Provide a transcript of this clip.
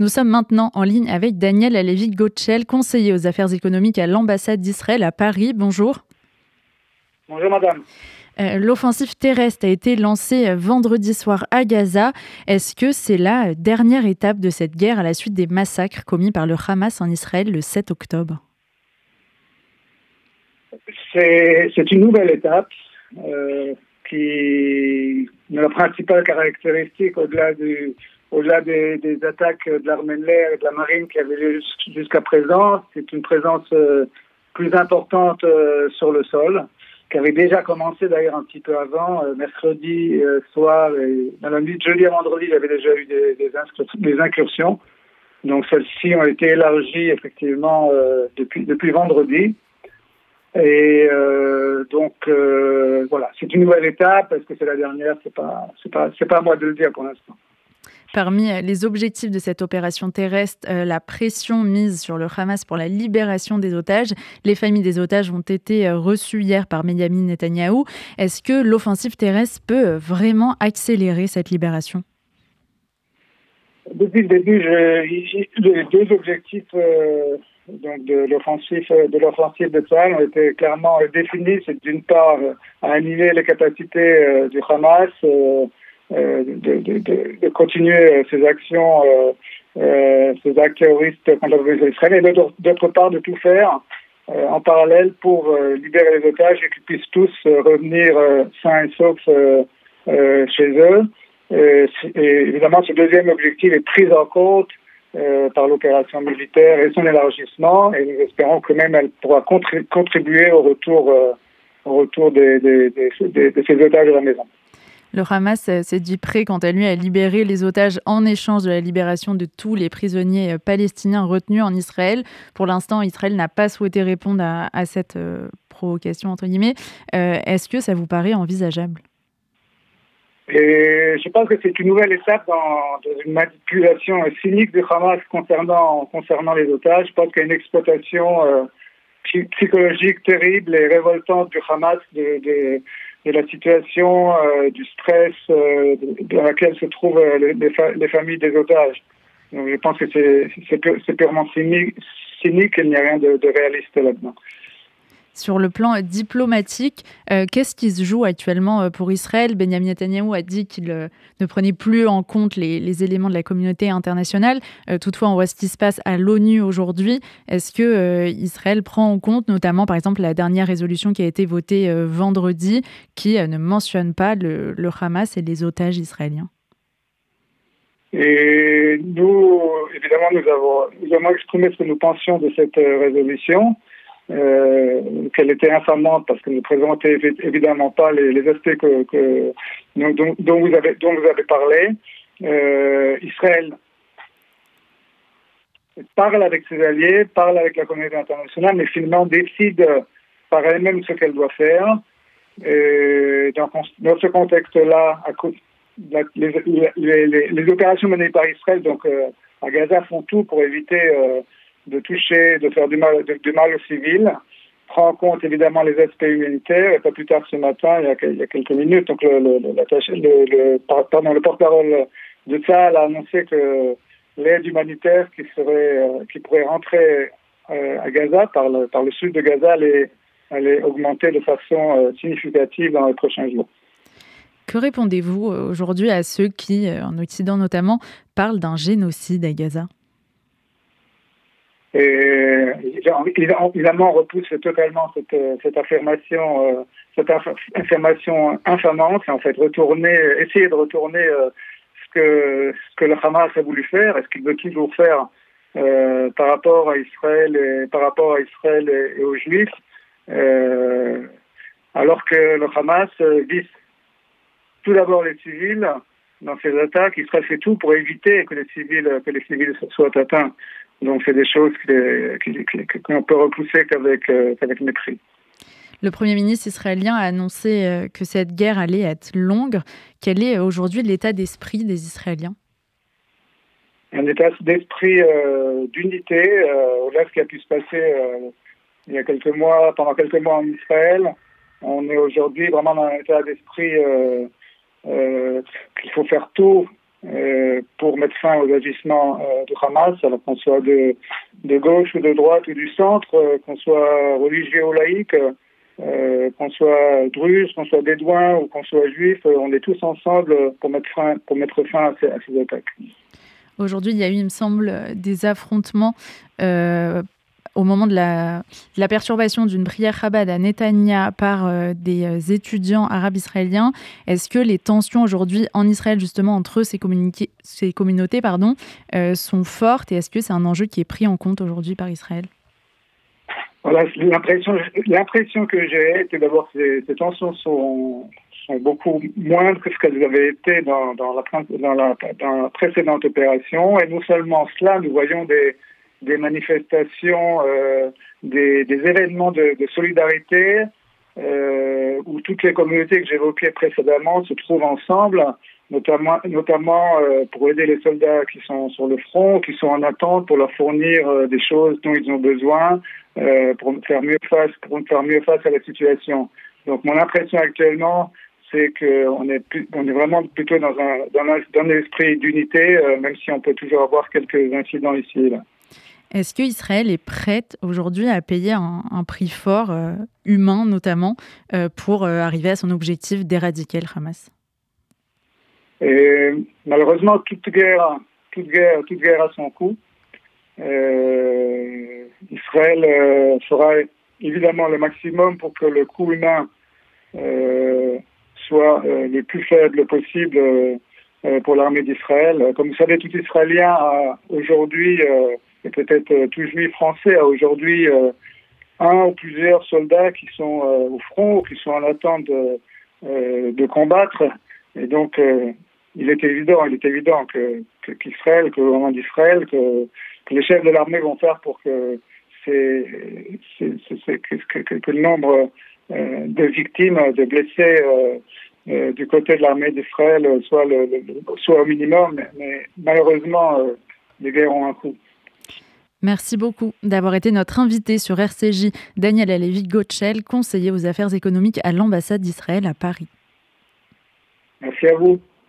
Nous sommes maintenant en ligne avec Daniel Alevi Gotchel, conseiller aux affaires économiques à l'ambassade d'Israël à Paris. Bonjour. Bonjour madame. Euh, l'offensive terrestre a été lancée euh, vendredi soir à Gaza. Est-ce que c'est la dernière étape de cette guerre à la suite des massacres commis par le Hamas en Israël le 7 octobre? C'est une nouvelle étape euh, qui, la principale caractéristique au-delà du, au-delà des, des, attaques de l'armée de l'air et de la marine qui avaient lieu jusqu'à présent, c'est une présence euh, plus importante euh, sur le sol, qui avait déjà commencé d'ailleurs un petit peu avant, euh, mercredi soir, et dans la nuit de jeudi à vendredi, il y avait déjà eu des, des, incursions. Donc celles-ci ont été élargies effectivement depuis, depuis vendredi. Et donc voilà, c'est une nouvelle étape. Est-ce que c'est la dernière C'est pas, c'est pas, c'est pas à moi de le dire pour l'instant. Parmi euh, les objectifs de cette opération terrestre, euh, la pression mise sur le Hamas pour la libération des otages. Les familles des otages ont été euh, reçues hier par Benjamin Netanyahou. Est-ce que l'offensive terrestre peut vraiment accélérer cette libération? Depuis le début, les deux objectifs de l'offensive de l'offensive de ont été clairement définis. C'est d'une part annuler les capacités du Hamas de, de, de, continuer ces actions, euh, euh, ces actes terroristes contre population israélienne, et d'autre part de tout faire en parallèle pour libérer les otages et qu'ils puissent tous revenir sains et saufs chez eux. Et, évidemment, ce deuxième objectif est pris en compte par l'opération militaire et son élargissement, et nous espérons que même elle pourra contribuer au retour, au retour des, des, des, de ces otages à la maison. Le Hamas euh, s'est dit prêt, quant à lui, à libérer les otages en échange de la libération de tous les prisonniers euh, palestiniens retenus en Israël. Pour l'instant, Israël n'a pas souhaité répondre à, cette euh, provocation, entre guillemets. Est-ce que ça vous paraît envisageable? Je pense que c'est une nouvelle étape dans, une manipulation cynique du Hamas concernant, concernant les otages. Je pense qu'il y a une exploitation psychologique terrible et révoltante du Hamas la situation, euh, du stress euh, dans laquelle se trouvent euh, les, familles des otages. Donc je pense que c'est purement cynique, cynique il n'y a rien de, de réaliste là-dedans. Sur le plan diplomatique, euh, qu'est-ce qui se joue actuellement euh, pour Israël? Benjamin Netanyahu a dit qu'il euh, ne prenait plus en compte les, éléments de la communauté internationale. toutefois, on voit ce qui se passe à l'ONU aujourd'hui. Est-ce que Israël prend en compte, notamment par exemple la dernière résolution qui a été votée vendredi, qui ne mentionne pas le, Hamas et les otages israéliens? Et nous, évidemment, nous avons, nous avons exprimé ce que nous pensions de cette résolution euh, qu'elle était infamante parce que ne présentait évidemment pas les, aspects dont, vous avez, parlé. Euh, Israël parle avec ses alliés, parle avec la communauté internationale, mais finalement décide par elle-même ce qu'elle doit faire. Dans, ce contexte-là, les, opérations menées par Israël donc, euh, à Gaza font tout pour éviter de toucher, de faire du mal, du mal aux civils, prend en compte évidemment les aspects humanitaires. Et pas plus tard ce matin, il y a, quelques minutes, donc le, le, le, porte-parole de ça a annoncé que l'aide humanitaire qui serait, euh, qui pourrait rentrer euh, à Gaza par le, par le sud de Gaza allait, allait augmenter de façon euh, significative dans les prochains jours. Que répondez-vous aujourd'hui à ceux qui, en Occident notamment, parlent d'un génocide à Gaza? Et évidemment, on repousse totalement cette, affirmation, euh, cette affirmation infamante. C'est en fait retourner, essayer de retourner euh, ce que ce que le Hamas a voulu faire, et ce qu'il veut toujours faire euh, par rapport à Israël et aux Juifs, euh, alors que le Hamas vise tout d'abord les civils dans ses attaques. Israël fait tout pour éviter que les civils soient atteints. Donc, c'est des choses qu'on peut repousser qu'avec euh, mépris. Le Premier ministre israélien a annoncé euh, que cette guerre allait être longue. Quel est aujourd'hui l'état d'esprit des Israéliens? Un état d'esprit euh, d'unité, au-delà de ce qui a pu se passer il y a quelques mois, pendant quelques mois en Israël. On est aujourd'hui vraiment dans un état d'esprit qu'il faut faire tout pour mettre fin aux agissements du Hamas, alors qu'on soit de, gauche ou de droite ou du centre, qu'on soit religieux ou laïque. Euh, qu'on soit druze, qu'on soit bédouin ou qu'on soit juif, euh, on est tous ensemble pour mettre fin, pour mettre fin à ces, attaques. Aujourd'hui, il y a eu, il me semble, des affrontements euh, au moment de la, perturbation d'une prière Chabad à Netanya par des étudiants arabes israéliens. Est-ce que les tensions aujourd'hui en Israël, justement, entre ces, communautés pardon, sont fortes et est-ce que c'est un enjeu qui est pris en compte aujourd'hui par Israël? L'impression, l'impression que j'ai, c'est d'abord ces, tensions sont, beaucoup moindres que ce qu'elles avaient été dans la précédente opération. Et non seulement cela, nous voyons des, des manifestations, euh, des, des, événements de, de solidarité euh, où toutes les communautés que j'évoquais précédemment se trouvent ensemble, notamment, notamment euh, pour aider les soldats qui sont sur le front, qui sont en attente, pour leur fournir euh, des choses dont ils ont besoin, euh, pour faire mieux face, pour faire mieux face à la situation. Donc mon impression actuellement, c'est qu'on est, on est vraiment plutôt dans un, dans un, dans un esprit d'unité, euh, même si on peut toujours avoir quelques incidents ici et là. Est-ce qu'Israël est prête aujourd'hui à payer un, prix fort, euh, humain notamment, euh, pour euh, arriver à son objectif d'éradiquer le Hamas? Malheureusement, toute guerre, toute, guerre, toute guerre a son coût. Israël fera évidemment le maximum pour que le coût humain soit le plus faible possible pour l'armée d'Israël. Comme vous savez, tout Israélien a aujourd'hui, et peut-être tout juif français a aujourd'hui un ou plusieurs soldats qui sont au front, qui sont en attente de, de combattre. Et donc, il est évident, il est évident que qu'Israël, que, le gouvernement d'Israël, que que les chefs de l'armée vont faire pour que, c'est, que, que, que, le nombre euh, de victimes, de blessés euh, euh, du côté de l'armée d'Israël soit, le, soit au minimum. Mais, malheureusement, les guerres ont un coût. Merci beaucoup d'avoir été notre invité sur RCJ, Daniel Alevi Gotchel, conseiller aux affaires économiques à l'ambassade d'Israël à Paris. Merci à vous.